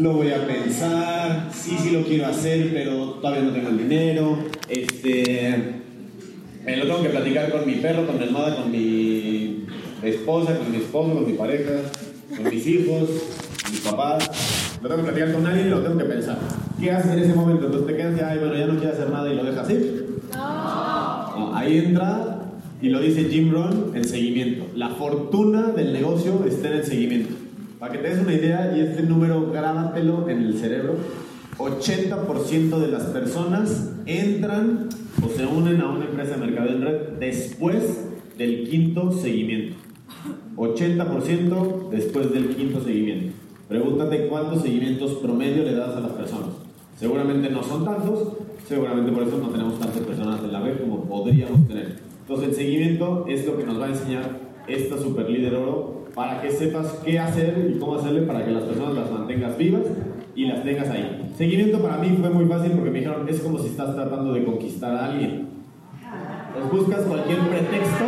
lo voy a pensar, sí, sí lo quiero hacer, pero todavía no tengo el dinero, este, me lo tengo que platicar con mi perro, con mi hermana, con mi esposa, con mi esposo, con mi pareja, con mis hijos, con mis papás, lo tengo que platicar con alguien y lo tengo que pensar. ¿Qué haces en ese momento? Entonces te quedas y, ay, bueno, ya no quiero hacer nada y lo dejas ir. No, ahí entra y lo dice Jim Rohn, el seguimiento. La fortuna del negocio está en el seguimiento. Para que te des una idea, y este número grábatelo en el cerebro, 80% de las personas entran o se unen a una empresa de mercado en red después del quinto seguimiento. 80% después del quinto seguimiento. Pregúntate cuántos seguimientos promedio le das a las personas. Seguramente no son tantos, seguramente por eso no tenemos tantas personas en la red como podríamos tener. Entonces el seguimiento es lo que nos va a enseñar esta super líder oro para que sepas qué hacer y cómo hacerle para que las personas las mantengas vivas y las tengas ahí. Seguimiento para mí fue muy fácil porque me dijeron, es como si estás tratando de conquistar a alguien. Pues buscas cualquier pretexto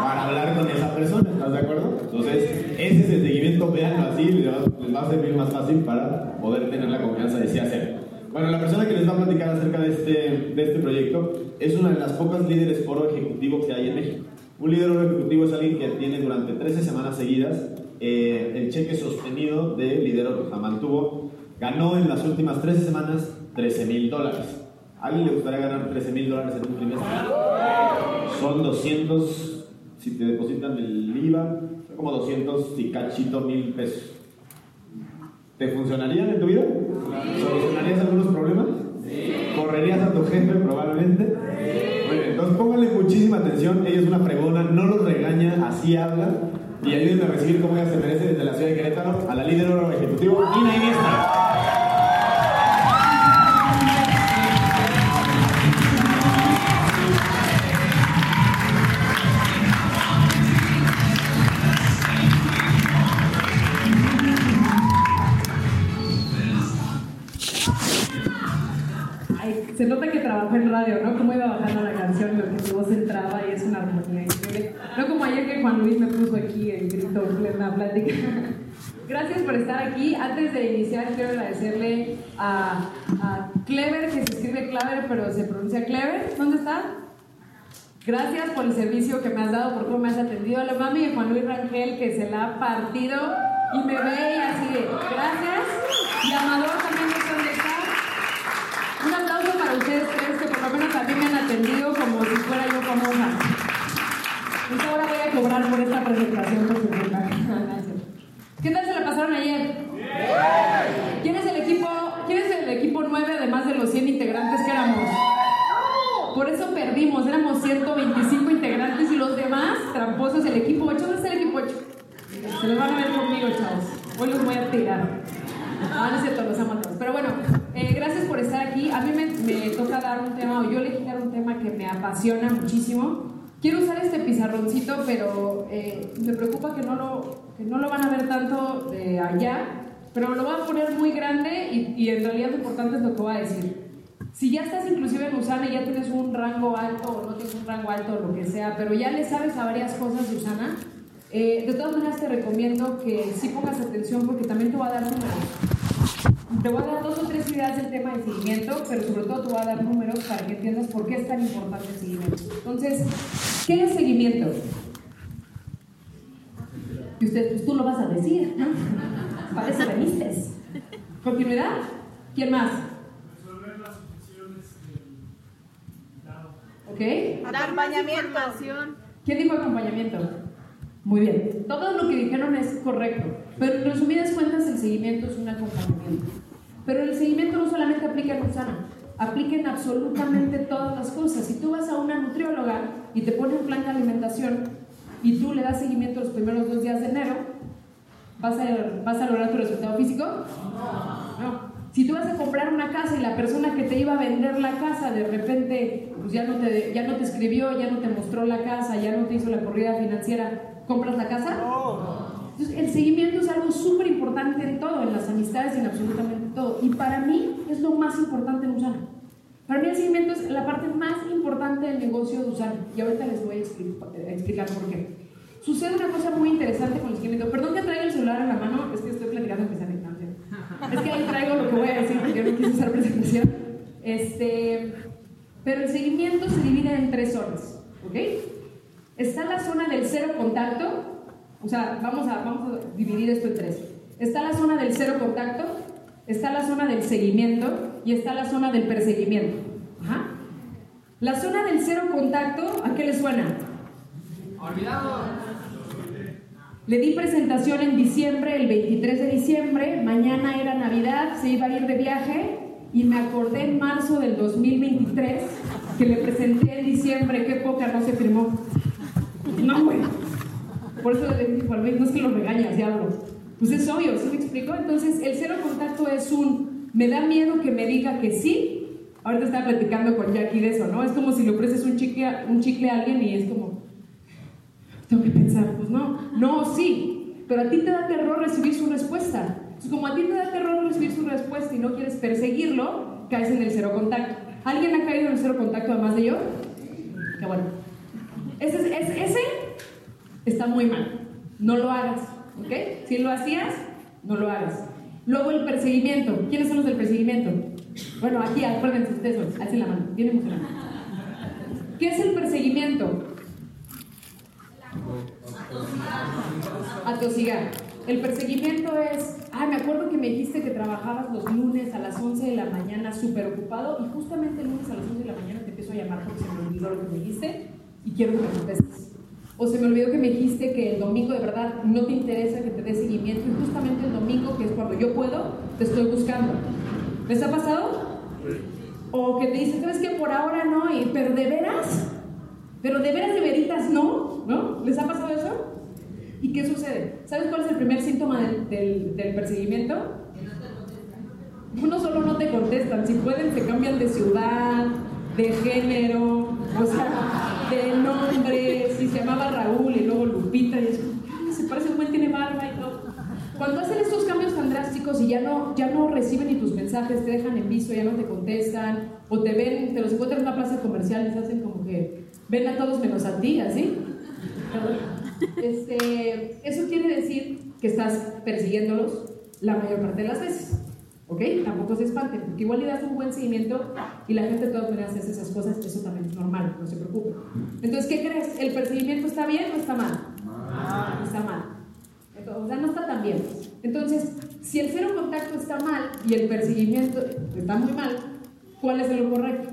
para hablar con esa persona, ¿estás de acuerdo? Entonces, ese es el seguimiento, véanlo así, les va a servir más fácil para poder tener la confianza de sí hacer. Bueno, la persona que les va a platicar acerca de este, de este proyecto es una de las pocas líderes foro ejecutivo que hay en México. Un líder oro ejecutivo es alguien que tiene durante 13 semanas seguidas eh, el cheque sostenido de líder oro. O sea, mantuvo, ganó en las últimas 13 semanas 13 mil dólares. ¿A alguien le gustaría ganar 13 mil dólares en un trimestre? Son 200, si te depositan el IVA, son como 200 y cachito mil pesos. ¿Te funcionarían en tu vida? ¿Solucionarías algunos problemas? ¿Correrías a tu jefe probablemente? Muy bien, entonces pónganle muchísima atención. Ella es una pregona, no los regaña, así habla. Y ayúdenme a recibir como ella se merece desde la ciudad de Querétaro a la líder oro ejecutivo, Ina Iniesta. Ayer que Juan Luis me puso aquí el grito en plena plática. Gracias por estar aquí. Antes de iniciar, quiero agradecerle a, a Clever, que se escribe Clever, pero se pronuncia Clever. ¿Dónde está? Gracias por el servicio que me has dado, por cómo me has atendido. A la mami de Juan Luis Rangel, que se la ha partido y me ve y así de gracias. Y Amador también está un aplauso para ustedes tres que por lo menos mí me han atendido como si fuera yo famosa. Y ahora voy a cobrar por esta presentación ¿Qué tal se la pasaron ayer? ¿Quién es el equipo, quién es el equipo 9 además de los 100 integrantes que éramos? Por eso perdimos, éramos 125 integrantes y los demás tramposos, el equipo 8. ¿Dónde está el equipo 8? Se los van a ver conmigo, chavos. Hoy los voy a tirar. Ah, no es cierto, los amo a todos. Pero bueno, eh, gracias por estar aquí. A mí me, me, toca dar un tema, o yo elegí dar un tema que me apasiona muchísimo. Quiero usar este pizarroncito, pero eh, me preocupa que no, lo, que no lo van a ver tanto allá, pero lo voy a poner muy grande y, y en realidad lo importante es lo que voy a decir. Si ya estás inclusive en Usana y ya tienes un rango alto o no tienes un rango alto o lo que sea, pero ya le sabes a varias cosas de Usana, eh, de todas maneras te recomiendo que sí pongas atención porque también te voy a dar números. Te voy a dar dos o tres ideas del tema de seguimiento, pero sobre todo te voy a dar números para que entiendas por qué es tan importante el seguimiento. Entonces, ¿qué es seguimiento? Y usted, pues tú lo vas a decir, ¿no? Para eso veniste. ¿Continuidad? ¿Quién más? Resolver las funciones ¿Ok? Acompañamiento. ¿Quién dijo acompañamiento? Muy bien. Todo lo que dijeron es correcto. Pero en resumidas cuentas, el seguimiento es un acompañamiento. Pero el seguimiento no solamente aplica en Usana, aplica en absolutamente todas las cosas. Si tú vas a una nutrióloga y te pone un plan de alimentación y tú le das seguimiento los primeros dos días de enero, ¿vas a, vas a lograr tu resultado físico? No. Si tú vas a comprar una casa y la persona que te iba a vender la casa de repente pues ya, no te, ya no te escribió, ya no te mostró la casa, ya no te hizo la corrida financiera, ¿compras la casa? Entonces, el seguimiento es algo súper importante en todo, en las amistades y en absolutamente todo. Y para mí es lo más importante en Usana. Para mí el seguimiento es la parte más importante del negocio de Usana. Y ahorita les voy a explicar, a explicar por qué. Sucede una cosa muy interesante con el seguimiento. Perdón que traiga el celular en la mano, es que estoy platicando mi sanitancia. Es que ahí traigo lo que voy a decir porque yo no quise usar presentación. Este, pero el seguimiento se divide en tres zonas, ¿ok? Está la zona del cero contacto, o sea, vamos a, vamos a dividir esto en tres. Está la zona del cero contacto, está la zona del seguimiento y está la zona del perseguimiento. Ajá. La zona del cero contacto, ¿a qué le suena? Olvidado. Le di presentación en diciembre, el 23 de diciembre, mañana era Navidad, se iba a ir de viaje y me acordé en marzo del 2023 que le presenté en diciembre, qué poca no se firmó. No, güey. Por eso le dije, no es que lo regañas, diablo. Pues es obvio, ¿sí me explico? Entonces, el cero contacto es un, me da miedo que me diga que sí. Ahorita estaba platicando con Jackie de eso, ¿no? Es como si le ofreces un chicle, a, un chicle a alguien y es como, tengo que pensar, pues no, no, sí, pero a ti te da terror recibir su respuesta. Entonces, como a ti te da terror recibir su respuesta y no quieres perseguirlo, caes en el cero contacto. ¿Alguien ha caído en el cero contacto además de yo? Qué bueno. Ese, ese, ese está muy mal. No lo hagas, ¿ok? Si lo hacías, no lo hagas. Luego el perseguimiento. ¿Quiénes son los del perseguimiento? Bueno, aquí, acuérdense ustedes, hacen la mano, bien emocionante. ¿Qué es el perseguimiento? Atosigar. El perseguimiento es, ah, me acuerdo que me dijiste que trabajabas los lunes a las 11 de la mañana súper ocupado y justamente el lunes a las 11 de la mañana te empiezo a llamar porque se me olvidó lo que me dijiste y quiero que me contestes. O se me olvidó que me dijiste que el domingo de verdad no te interesa que te dé seguimiento y justamente el domingo, que es cuando yo puedo, te estoy buscando. ¿Les ha pasado? O que te dicen, ¿sabes que Por ahora no, y, pero de veras, pero de veras de veritas no, ¿no? ¿Les ha pasado eso? ¿Y qué sucede? ¿Sabes cuál es el primer síntoma del, del, del perseguimiento? No solo no te contestan, si pueden se cambian de ciudad, de género, o sea, de nombre, si se llamaba Raúl y luego Lupita, y es como, se parece un buen, tiene barba y todo. Cuando hacen estos cambios tan drásticos y ya no, ya no reciben ni tus mensajes, te dejan en visto, ya no te contestan, o te ven, te los encuentran en una plaza comercial y se hacen como que ven a todos menos a ti, así. Este, eso quiere decir que estás persiguiéndolos la mayor parte de las veces. ¿Ok? Tampoco se espanten, porque igual le das un buen seguimiento y la gente de todas maneras hace esas cosas, eso también es normal, no se preocupe. Entonces, ¿qué crees? ¿El perseguimiento está bien o está mal? Mal. Está mal. O sea, no está tan bien. Entonces, si el cero contacto está mal y el perseguimiento está muy mal, ¿cuál es lo correcto?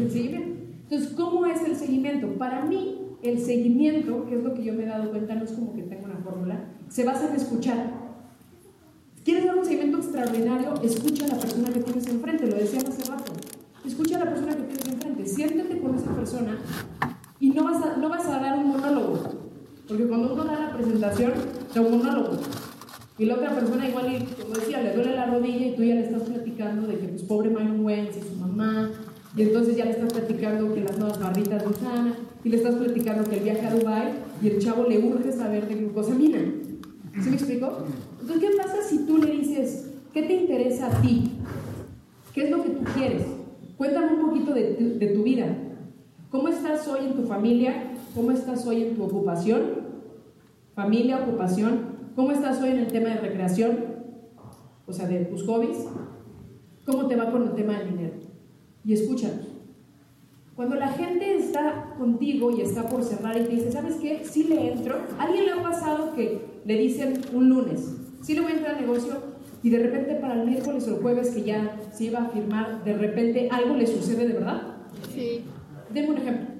El seguimiento. Entonces, ¿cómo es el seguimiento? Para mí, el seguimiento, que es lo que yo me he dado cuenta, no es como que tengo una fórmula, se basa en escuchar. ¿Quieres dar un seguimiento extraordinario? Escucha a la persona que tienes enfrente, lo decía hace rato. Escucha a la persona que tienes enfrente, siéntate con esa persona y no vas a, no vas a dar un monólogo. Porque cuando uno da la presentación, da un monólogo. Y la otra persona igual, como decía, le duele la rodilla y tú ya le estás platicando de que pues pobre Myron Wentz y su mamá, y entonces ya le estás platicando que las nuevas barritas de Usana, y le estás platicando que el viaje a Dubai y el chavo le urge saber de glucosamina. ¿Sí me explico? Entonces, ¿qué pasa si tú le dices, ¿qué te interesa a ti? ¿Qué es lo que tú quieres? Cuéntame un poquito de tu, de tu vida. ¿Cómo estás hoy en tu familia? ¿Cómo estás hoy en tu ocupación? Familia, ocupación. ¿Cómo estás hoy en el tema de recreación? O sea, de tus hobbies. ¿Cómo te va con el tema del dinero? Y escúchanos. Cuando la gente está contigo y está por cerrar y te dice, ¿sabes qué? Sí le entro. ¿Alguien le ha pasado que le dicen un lunes, sí le voy a entrar al negocio y de repente para el miércoles o el jueves que ya se iba a firmar, de repente algo le sucede de verdad? Sí. Denme un ejemplo.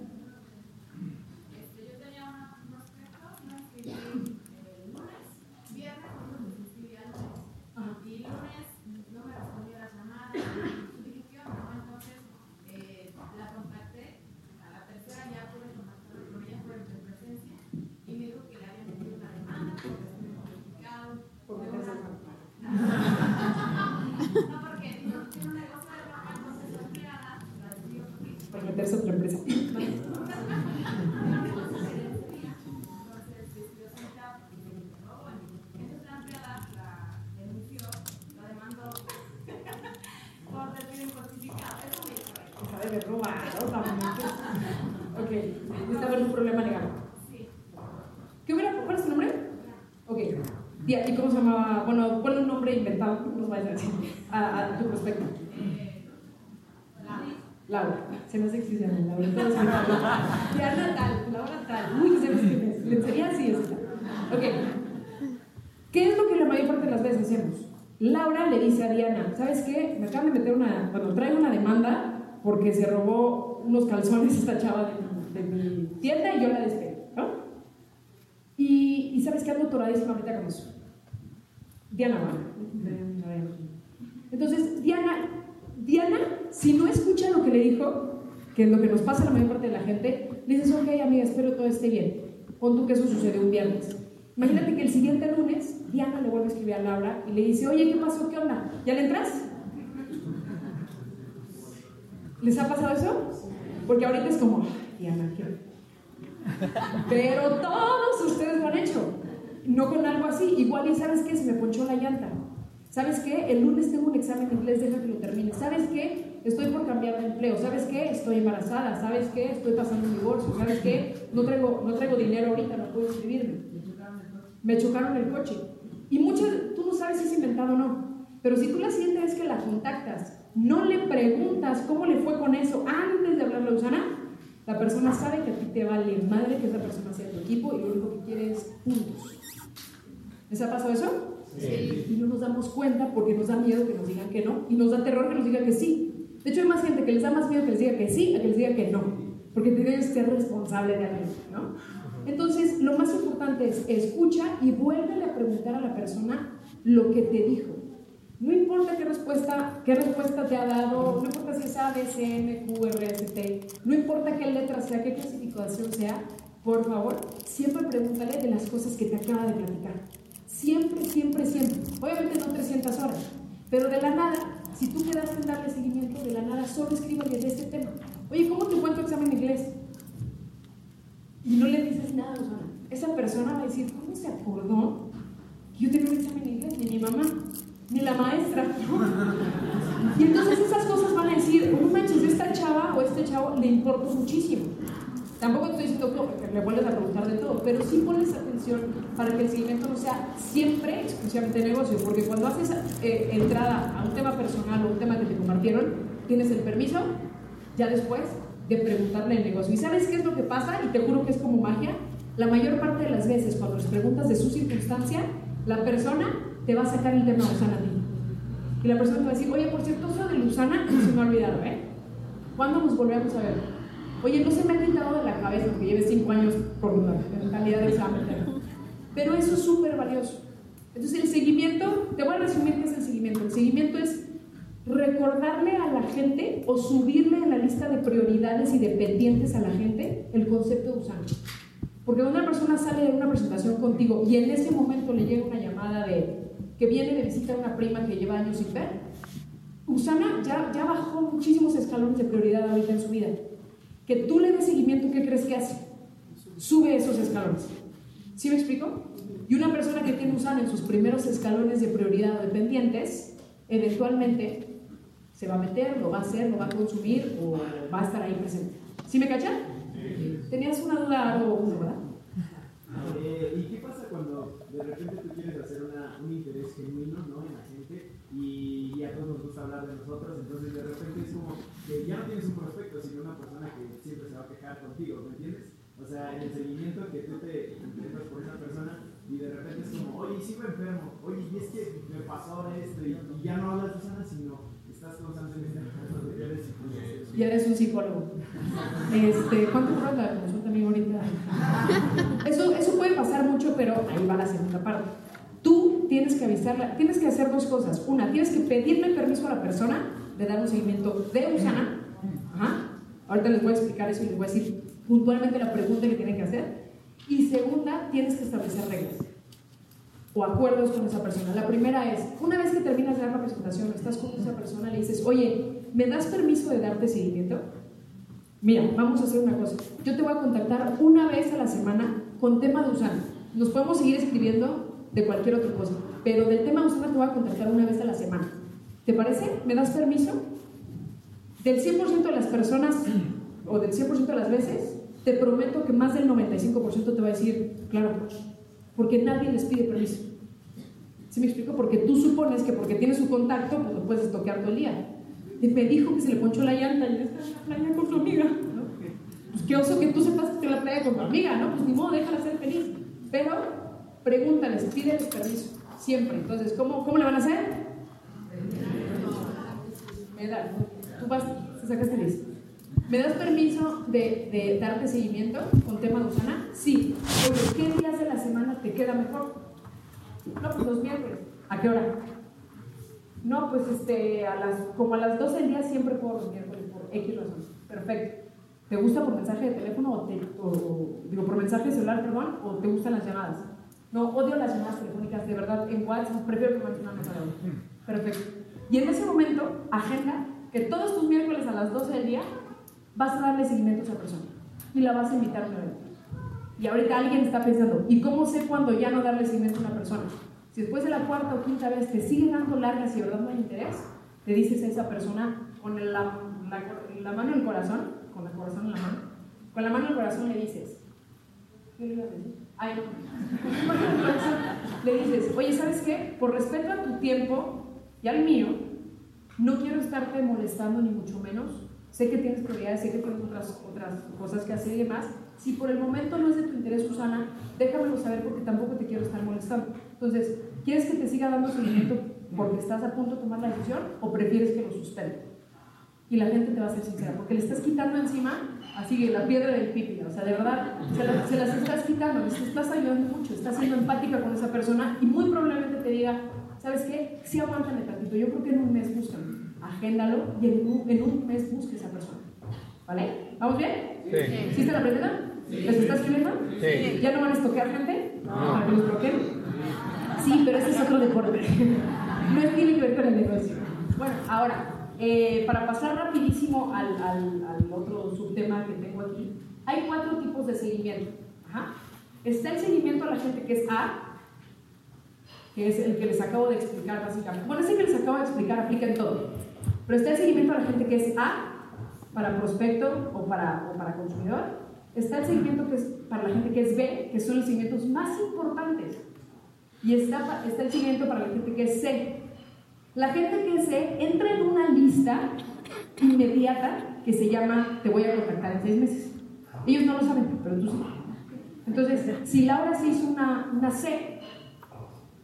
Por meterse a otra empresa. Sabe haber robado también. Ok, necesita haber un problema legal. ¿Qué hubiera, ¿Cuál es tu nombre? Ok. Dia- ¿Y cómo se llamaba? Bueno, ponle un nombre inventado, no nos vayas a decir, a, a tu prospecto. Laura. Se me hace que sí se llama Laura. Entonces, Diana tal, Laura tal. Uy, ¿sabes quién es? Le enseñé así esta. Ok. ¿Qué es lo que la mayor parte de las veces hacemos? Laura le dice a Diana, ¿sabes qué? Me acaban de meter una, bueno, traigo una demanda porque se robó unos calzones esta chava de, mi- de mi tienda y yo la despedí, ¿no? Y, y ¿sabes qué? Ando toradísima ahorita con eso. Diana va. Entonces, Diana, Diana, si no escucha lo que le dijo, que es lo que nos pasa a la mayor parte de la gente, le dices, ok, amiga, espero todo esté bien. Pon tú que eso sucedió un viernes. Imagínate que el siguiente lunes, Diana le vuelve a escribir a Laura y le dice, oye, ¿qué pasó? ¿Qué onda? ¿Ya le entras? ¿Les ha pasado eso? Porque ahorita es como, "Ay, Diana, quiero. Pero todos ustedes lo han hecho. No con algo así. Igual, y ¿sabes qué? Se me ponchó la llanta. ¿Sabes qué? El lunes tengo un examen de inglés, deja que lo termine. ¿Sabes qué? Estoy por cambiar de empleo. ¿Sabes qué? Estoy embarazada. ¿Sabes qué? Estoy pasando un divorcio. ¿Sabes qué? No traigo, no traigo dinero ahorita, no puedo inscribirme. Me chocaron el coche. Y muchas, tú no sabes si es inventado o no. Pero si tú la siguiente vez que la contactas, no le preguntas cómo le fue con eso antes de hablarle a Usana, la persona sabe que a ti te vale madre que esa persona sea tu equipo y lo único que quiere es puntos. ¿Les ha pasado eso? Y no nos damos cuenta porque nos da miedo que nos digan que no y nos da terror que nos digan que sí. De hecho, hay más gente que les da más miedo que les diga que sí a que les diga que no, porque tienes que ser responsable de algo, ¿no? Entonces, lo más importante es escucha y vuélvele a preguntar a la persona lo que te dijo. No importa qué respuesta, qué respuesta te ha dado, no importa si es A, B, C, M, Q, R, S, T, no importa qué letra sea, qué clasificación sea, por favor, siempre pregúntale de las cosas que te acaba de platicar. Siempre, siempre, siempre. Obviamente no 300 horas, pero de la nada, si tú quedaste en darle seguimiento, de la nada, solo escríbele de este tema. Oye, ¿cómo te tu examen de inglés? Y no le dices nada, sea, esa persona va a decir, ¿cómo se acordó que yo tenía un examen de inglés? Ni mi mamá, ni la maestra. Y entonces esas cosas van a decir, oh, no manches, esta chava o este chavo le importa muchísimo. Tampoco estoy diciendo que le vuelves a preguntar de todo, pero sí pones atención para que el seguimiento no sea siempre exclusivamente de negocio, porque cuando haces eh, entrada a un tema personal o un tema que te compartieron, tienes el permiso, ya después, de preguntarle el negocio. ¿Y sabes qué es lo que pasa? Y te juro que es como magia. La mayor parte de las veces, cuando les preguntas de su circunstancia, la persona te va a sacar el tema de Usana a ti. Y la persona te va a decir, oye, por cierto, eso de Lusana se me ha olvidado, ¿eh? ¿Cuándo nos volvemos a ver? Oye, no se me ha quitado de la cabeza porque lleve cinco años por la calidad de examen. Pero eso es súper valioso. Entonces, el seguimiento, te voy a resumir qué es el seguimiento. El seguimiento es recordarle a la gente o subirle en la lista de prioridades y de pendientes a la gente el concepto de Usana. Porque una persona sale de una presentación contigo y en ese momento le llega una llamada de que viene de visita a una prima que lleva años sin ver, Usana ya, ya bajó muchísimos escalones de prioridad ahorita en su vida. Que tú le des seguimiento, ¿qué crees que hace? Sube esos escalones. ¿Sí me explico? Y una persona que tiene Usana en sus primeros escalones de prioridad o de pendientes, eventualmente se va a meter, lo va a hacer, lo va a consumir o va a estar ahí presente. ¿Sí me cachan? Tenías una duda algo, ¿verdad? ¿Y qué pasa cuando de repente tú quieres hacer una, un interés genuino ¿no? en la gente y, y a todos nos gusta hablar de nosotros? Entonces de repente es como que ya no tienes un prospecto, sino una persona que siempre se va a quejar contigo, ¿me entiendes? O sea, en el seguimiento que tú te intentas por esa persona y de repente es como, oye, sigo enfermo, oye, y es que me pasó esto y, y ya no hablas de sana, sino estás constantemente hablando de eres psicólogo. Ya eres un psicólogo. Este, ¿Cuánto cobras amigo, ahorita? Eso, eso puede pasar mucho, pero ahí va la segunda parte. Tú tienes que avisarla, tienes que hacer dos cosas. Una, tienes que pedirle permiso a la persona de dar un seguimiento de Usana. Ajá. Ahorita les voy a explicar eso y les voy a decir puntualmente la pregunta que tienen que hacer. Y segunda, tienes que establecer reglas o acuerdos con esa persona. La primera es, una vez que terminas de dar la presentación, estás con esa persona, le dices, oye, ¿me das permiso de darte seguimiento? Mira, vamos a hacer una cosa. Yo te voy a contactar una vez a la semana con tema de Usana. Nos podemos seguir escribiendo de cualquier otra cosa, pero del tema de Usana te voy a contactar una vez a la semana. ¿Te parece? ¿Me das permiso? Del 100% de las personas, o del 100% de las veces, te prometo que más del 95% te va a decir, claro, porque nadie les pide permiso. ¿Sí me explico? Porque tú supones que porque tienes su contacto, pues lo puedes toquear todo el día. Y me dijo que se le ponchó la llanta y está en la playa con su amiga. ¿no? Pues qué oso que tú sepas que en la playa con tu amiga, ¿no? Pues ni modo, déjala ser feliz. Pero pregúntales, pídeles permiso, siempre. Entonces, ¿cómo, cómo le van a hacer? Me da, tú vas, sacaste listo. ¿Me das permiso de, de, darte seguimiento con tema de Usana? Sí. Oye, ¿qué días de la semana te queda mejor? No, pues los miércoles. ¿A qué hora? No, pues este, a las, como a las 12 del día siempre puedo los miércoles por X razón. Perfecto. ¿Te gusta por mensaje de teléfono o, te, o, digo, por mensaje celular, perdón, o te gustan las llamadas? No, odio las llamadas telefónicas, de verdad, en WhatsApp prefiero que manden una nota de audio. Perfecto. Y en ese momento, agenda que todos tus miércoles a las 12 del día vas a darle seguimiento a esa persona y la vas a invitar a un evento. Y ahorita alguien está pensando, ¿y cómo sé cuándo ya no darle seguimiento a una persona? Si después de la cuarta o quinta vez te sigue dando largas y verdad no hay interés, te dices a esa persona con la, la, la mano en el corazón, con el corazón en la mano, con la mano en el corazón le dices, ¿qué le iba a decir? Ay, no. le dices, oye, ¿sabes qué? Por respeto a tu tiempo y al mío, no quiero estarte molestando ni mucho menos. Sé que tienes prioridades, sé que tienes otras, otras cosas que hacer y demás. Si por el momento no es de tu interés, Susana, déjamelo saber porque tampoco te quiero estar molestando. Entonces, ¿quieres que te siga dando seguimiento porque estás a punto de tomar la decisión o prefieres que lo suspenda? Y la gente te va a ser sincera, porque le estás quitando encima, así que la piedra del pipi, o sea, de verdad, se, la, se las estás quitando, les estás ayudando mucho, estás siendo empática con esa persona y muy probablemente te diga, ¿sabes qué? Sí, aguántame tantito, yo creo que en un mes buscan, agéndalo y en un, en un mes busque esa persona. ¿Vale? ¿Vamos bien? Sí. ¿Sí la aprendida? ¿Les está escribiendo? Sí. ¿Ya no van a estoquear gente? No. ¿Para que los bloqueen? Sí, pero ese es otro deporte. no tiene que ver con el negocio. Bueno, ahora, eh, para pasar rapidísimo al, al, al, otro subtema que tengo aquí, hay cuatro tipos de seguimiento. Ajá. Está el seguimiento a la gente que es A, que es el que les acabo de explicar básicamente. Bueno, ese que les acabo de explicar aplica en todo. Pero está el seguimiento a la gente que es A, para prospecto o para, o para consumidor. Está el seguimiento que es para la gente que es B, que son los seguimientos más importantes. Y está, está el seguimiento para la gente que es C. La gente que es C entra en una lista inmediata que se llama Te voy a contactar en seis meses. Ellos no lo saben, pero tú sí. Entonces, si Laura se hizo una, una C,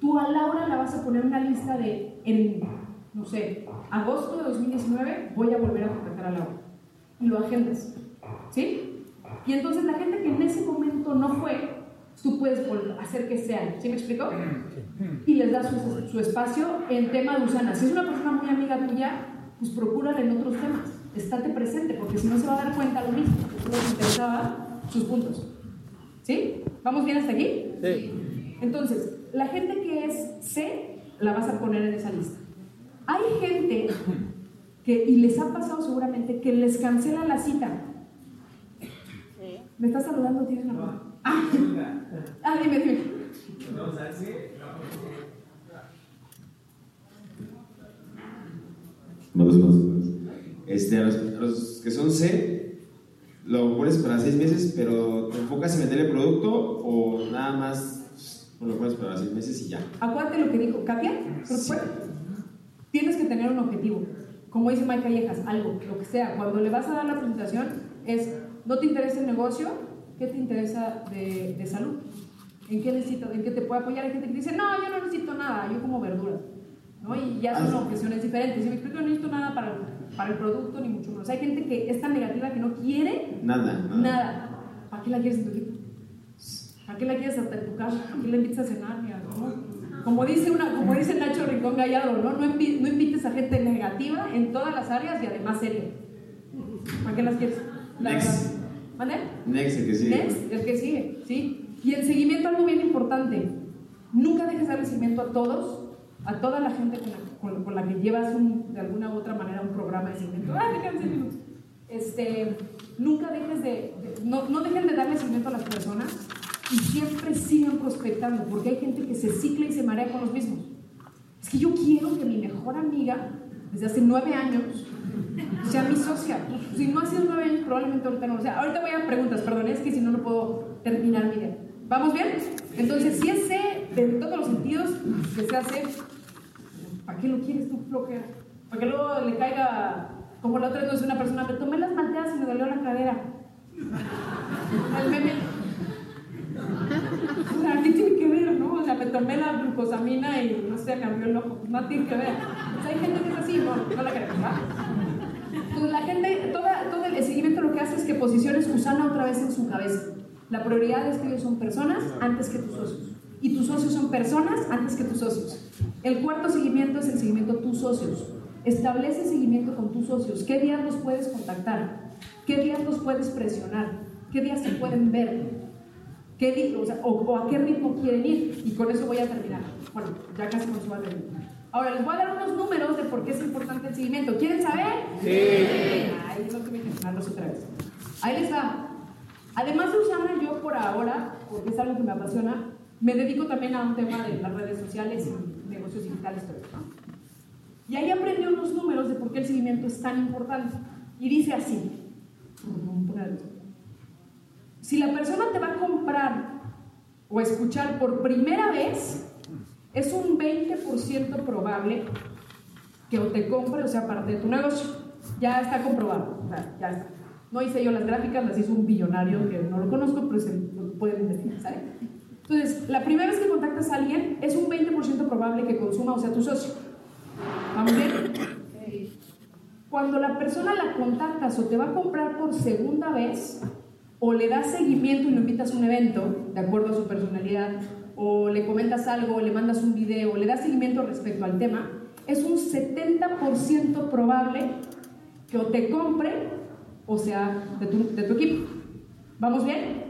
tú a Laura la vas a poner una lista de, en, no sé, agosto de 2019 voy a volver a contactar a Laura. Y lo agendas. ¿Sí? Y entonces la gente que en ese momento no fue, tú puedes hacer que sean. ¿Sí me explico? Y les das su, su, espacio en tema de Usana. Si es una persona muy amiga tuya, pues procúrala en otros temas. Estate presente, porque si no se va a dar cuenta lo mismo, que tú les interesaba sus puntos. ¿Sí? ¿Vamos bien hasta aquí? Sí. Entonces, la gente que es C, la vas a poner en esa lista. Hay gente que, y les ha pasado seguramente, que les cancela la cita. ¿Me estás saludando? ¿Tienes la mano? Ah, ah, dime, dime. Más, más, más. Este, a los, a los que son C, lo pones para seis meses, pero ¿te enfocas en vender el producto o nada más lo pones para seis meses y ya? Acuérdate lo que dijo Katia, sí. Tienes que tener un objetivo. Como dice Mike Callejas, algo, lo que sea. Cuando le vas a dar la presentación, es, ¿no te interesa el negocio? ¿Qué te interesa de, de salud? ¿En qué necesito? ¿En qué te puede apoyar? Hay gente que dice, no, yo no necesito nada, yo como verdura. ¿no? Y ya son objeciones diferentes. Si me explico, no necesito nada para, para el producto, ni mucho menos. Hay gente que es tan negativa que no quiere nada. Nada. nada. ¿Para qué la quieres en tu equipo? ¿Para qué la quieres hasta en tu casa? ¿Para qué la invitas a cenar? ¿no? Como dice, una, como dice Nacho Rincón Gallardo, ¿no? No, invi no, invites a gente negativa en todas las áreas y además seria. ¿Para qué las quieres? La Next. ¿Vale? Next, el que sigue. Next, el que sigue, ¿sí? Y el seguimiento, algo bien importante. Nunca dejes darle seguimiento a todos, a toda la gente con la, con, con la que llevas un, de alguna u otra manera un programa de seguimiento. ¡Ah! Este, nunca dejes de, de no, no dejen de darle seguimiento a las personas y siempre sigan prospectando, porque hay gente que se cicla y se marea con los mismos. Es que yo quiero que mi mejor amiga, desde hace nueve años, sea mi socia. Si no ha sido nueve años, probablemente ahorita no lo sea. Ahorita voy a preguntas, perdón, es que si no, no puedo terminar mi idea. ¿Vamos bien? Entonces, si es C de todos los sentidos, que sea C, ¿para qué lo quieres tú flojera? Para que luego le caiga, como la otra vez una persona, me tomé las malteadas y me dolió la cadera. El meme. O sea, ¿qué tiene que ver, no? O sea, me tomé la glucosamina y no sé, cambió el ojo. No tiene que ver. O sea, hay gente que es así, no, no la queremos, ¿va? Entonces, la gente, toda, todo el seguimiento lo que hace es que posiciones Usana otra vez en su cabeza. La prioridad es que ellos son personas antes que tus socios. Y tus socios son personas antes que tus socios. El cuarto seguimiento es el seguimiento tus socios. Establece seguimiento con tus socios. ¿Qué días los puedes contactar? ¿Qué días los puedes presionar? ¿Qué días se pueden ver? ¿Qué o, sea, o, a qué ritmo quieren ir? Y con eso voy a terminar. Bueno, ya casi con su Ahora les voy a dar unos números de por qué es importante el seguimiento. ¿Quieren saber? Sí. Ay, no que mencionarlos otra vez. Ahí les va. Además de usarla yo por ahora, porque es algo que me apasiona, me dedico también a un tema de las redes sociales y negocios digitales. Y ahí aprendí unos números de por qué el seguimiento es tan importante. Y dice así. Si la persona te va a comprar o escuchar por primera vez, es un 20% probable que o te compre o sea parte de tu negocio. Ya está comprobado. O sea, ya está. No hice yo las gráficas, las hizo un billonario que no lo conozco, pero se lo pueden investigar. Entonces, la primera vez que contactas a alguien es un 20% probable que consuma o sea tu socio. ¿Vamos bien? Cuando la persona la contactas o te va a comprar por segunda vez, o le das seguimiento y lo invitas a un evento, de acuerdo a su personalidad, o le comentas algo, o le mandas un video, o le das seguimiento respecto al tema, es un 70% probable que o te compre o sea de tu, equipo. ¿Vamos bien?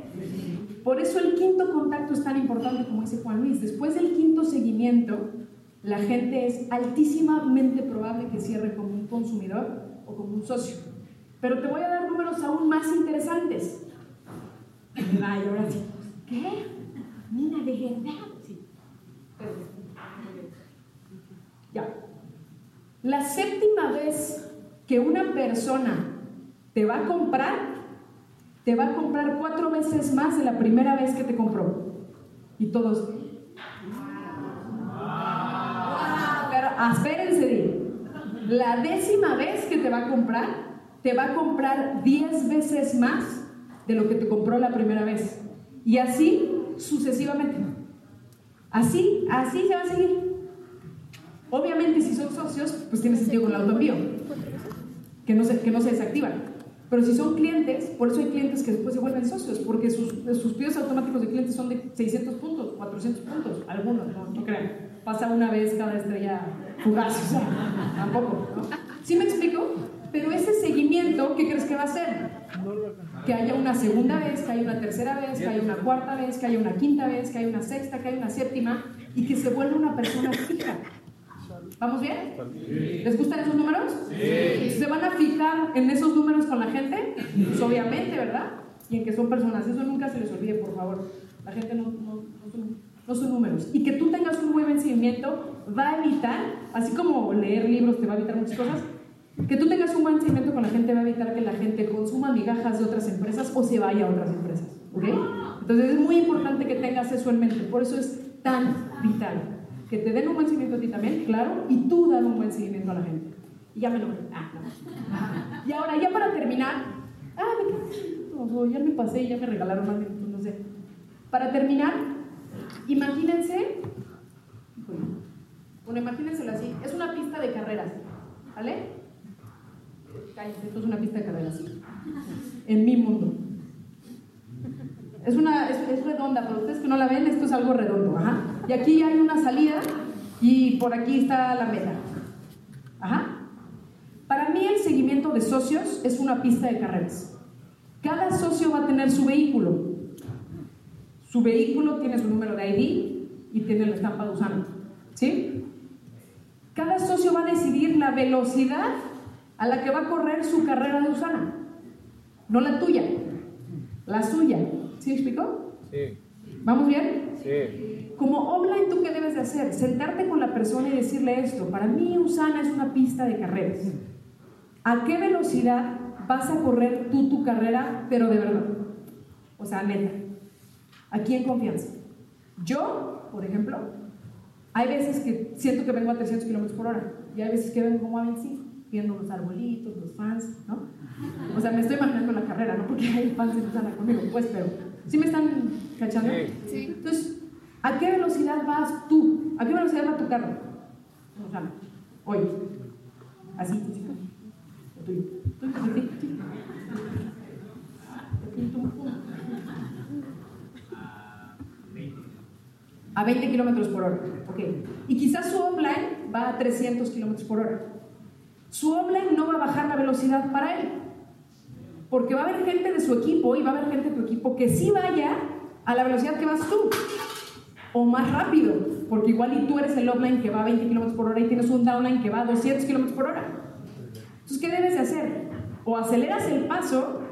Por eso el quinto contacto es tan importante como dice Juan Luis. Después del quinto seguimiento, la gente es altísimamente probable que cierre como un consumidor o como un socio. Pero te voy a dar números aún más interesantes. Ahora sí. ¿Qué? Mira, de verdad. Sí. Ya. La séptima vez que una persona te va a comprar, te va a comprar cuatro veces más de la primera vez que te compró. Y todos. Pero espérense, la décima vez que te va a comprar, te va a comprar diez veces más de lo que te compró la primera vez. Y así sucesivamente. Así, así se va a seguir. Obviamente, si son socios, pues tiene sentido con el autoenvío, que no se, que no se desactivan. Pero si son clientes, por eso hay clientes que después se vuelven socios, porque sus, sus pedidos automáticos de clientes son de 600 puntos, 400 puntos, algunos, no, no crean. Pasa una vez cada estrella fugaz, o sea, tampoco. ¿Sí me explico? Pero ese seguimiento, ¿qué crees que va a hacer? Que haya una segunda vez, que haya una tercera vez, que haya una cuarta vez, que haya una quinta vez, que haya una sexta, que haya una séptima, y que se vuelva una persona fija. ¿Vamos bien? ¿Les gustan esos números? Sí. ¿Se van a fijar en esos números con la gente? Pues obviamente, ¿verdad? Y en que son personas. Eso nunca se les olvide, por favor. La gente no, no, son, no son números. Y que tú tengas un buen seguimiento va a evitar, así como leer libros te va a evitar muchas cosas, que tú tengas un buen seguimiento con la gente va a evitar que la gente consuma migajas de otras empresas o se vaya a otras empresas. ¿Ok? Entonces es muy importante que tengas eso en mente. Por eso es tan vital que te den un buen seguimiento a ti también, claro, y tú dan un buen seguimiento a la gente. Y ya me lo... Ah, no. Y ahora, ya para terminar, ah, me ya me pasé y ya me regalaron más minutos, no sé. Para terminar, imagínense, bueno, imagínenselo así, es una pista de carreras, ¿vale? Esto es una pista de carreras, en mi mundo. Es, una, es, redonda, pero ustedes que no la ven, esto es algo redondo. Ajá. Y aquí hay una salida y por aquí está la meta. Ajá. Para mí el seguimiento de socios es una pista de carreras. Cada socio va a tener su vehículo. Su vehículo tiene su número de ID y tiene la estampa de Usana. ¿Sí? Cada socio va a decidir la velocidad a la que va a correr su carrera de Usana. No la tuya, la suya. ¿Sí explicó? Sí. ¿Vamos bien? Sí. Como online, ¿tú qué debes de hacer? Sentarte con la persona y decirle esto. Para mí, Usana es una pista de carreras. ¿A qué velocidad vas a correr tú tu carrera, pero de verdad? O sea, neta. Aquí en confianza. Yo, por ejemplo, hay veces que siento que vengo a 300 kilómetros por hora y hay veces que vengo como a 25, viendo los arbolitos, los fans, ¿no? O sea, me estoy imaginando la carrera, no porque hay fans que están conmigo, pues, pero ¿sí me están cachando? Sí. Entonces, ¿a qué velocidad vas tú? ¿A qué velocidad va tu carro? O sea, hoy. Así. Lo tuyo. A 20 kilómetros por hora. Ok. Y quizás su offline va a 300 kilómetros por hora. Su offline no va a bajar la velocidad para él. Porque va a haber gente de su equipo y va a haber gente de tu equipo que sí vaya a la velocidad que vas tú. O más rápido. Porque igual y tú eres el offline que va a 20 kilómetros por hora y tienes un downline que va a 200 kilómetros por hora. Entonces, ¿qué debes de hacer? O aceleras el paso,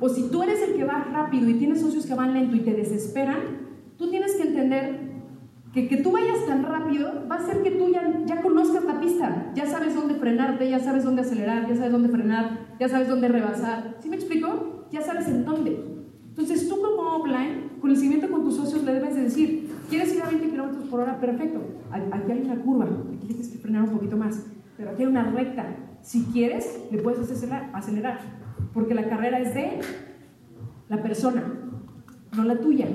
o si tú eres el que va rápido y tienes socios que van lento y te desesperan, tú tienes que entender que que tú vayas tan rápido va a hacer que tú ya, ya conozcas la pista, ya sabes dónde frenarte, ya sabes dónde acelerar, ya sabes dónde frenar, ya sabes dónde rebasar. ¿Sí me explico? Ya sabes en dónde. Entonces tú como offline, con el seguimiento con tus socios le debes de decir, ¿quieres ir a 20 kilómetros por hora? Perfecto. Aquí hay una curva, aquí tienes que frenar un poquito más, pero aquí hay una recta. Si quieres, le puedes acelerar, acelerar porque la carrera es de la persona, no la tuya.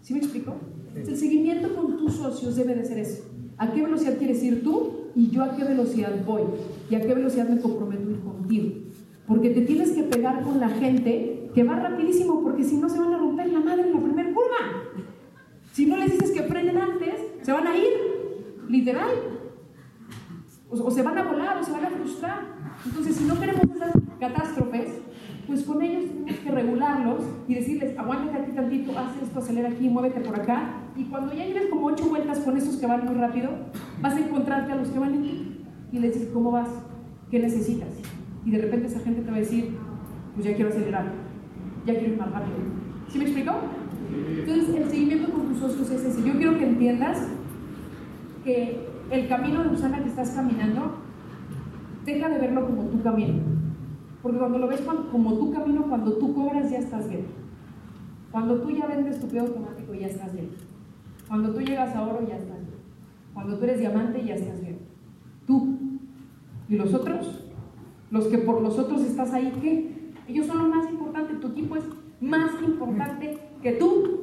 ¿Sí me explico? El seguimiento con tus socios debe de ser eso. ¿A qué velocidad quieres ir tú? Y yo a qué velocidad voy. ¿Y a qué velocidad me comprometo ir contigo? Porque te tienes que pegar con la gente que va rapidísimo, porque si no se van a romper la madre en la primera curva. Si no les dices que frenen antes, se van a ir, literal. O, o se van a volar, o se van a frustrar. Entonces, si no queremos esas catástrofes, pues con ellos tenemos que regularlos y decirles, aguántate aquí tantito, haz esto, acelera aquí, muévete por acá. Y cuando ya lleves como ocho vueltas con esos que van muy rápido, vas a encontrarte a los que van lento y les dices, ¿cómo vas? ¿Qué necesitas? Y de repente esa gente te va a decir, pues ya quiero acelerar, ya quiero ir más rápido. ¿Sí me explico? Entonces, el seguimiento con tus socios es ese. Yo quiero que entiendas que el camino de Usana que estás caminando, deja de verlo como tu camino. Porque cuando lo ves como tu camino, cuando tú cobras ya estás bien. Cuando tú ya vendes tu pedo automático ya estás bien. Cuando tú llegas a oro ya estás bien. Cuando tú eres diamante ya estás bien. Tú. ¿Y los otros? Los que por los otros estás ahí, ¿qué? Ellos son lo más importante. Tu equipo es más importante que tú.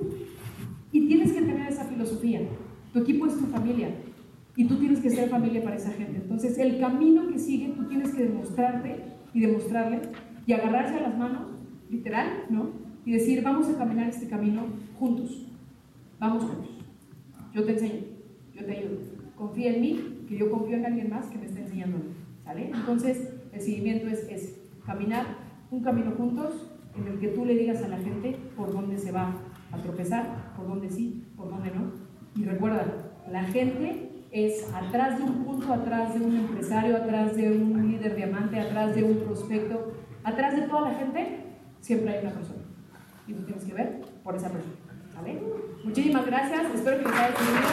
Y tienes que tener esa filosofía. Tu equipo es tu familia. Y tú tienes que ser familia para esa gente. Entonces, el camino que sigue, tú tienes que demostrarte y demostrarle y agarrarse a las manos, literal, ¿no? Y decir, vamos a caminar este camino juntos. Vamos juntos. Yo te enseño, yo te ayudo. Confía en mí, que yo confío en alguien más que me está enseñando. ¿Sale? Entonces, el seguimiento es, es caminar un camino juntos en el que tú le digas a la gente por dónde se va a tropezar, por dónde sí, por dónde no. Y recuerda, la gente es atrás de un punto, atrás de un empresario, atrás de un líder diamante, atrás de un prospecto, atrás de toda la gente, siempre hay una persona. Y tú tienes que ver por esa persona. ¿Vale? Muchísimas gracias, espero que les haya servido.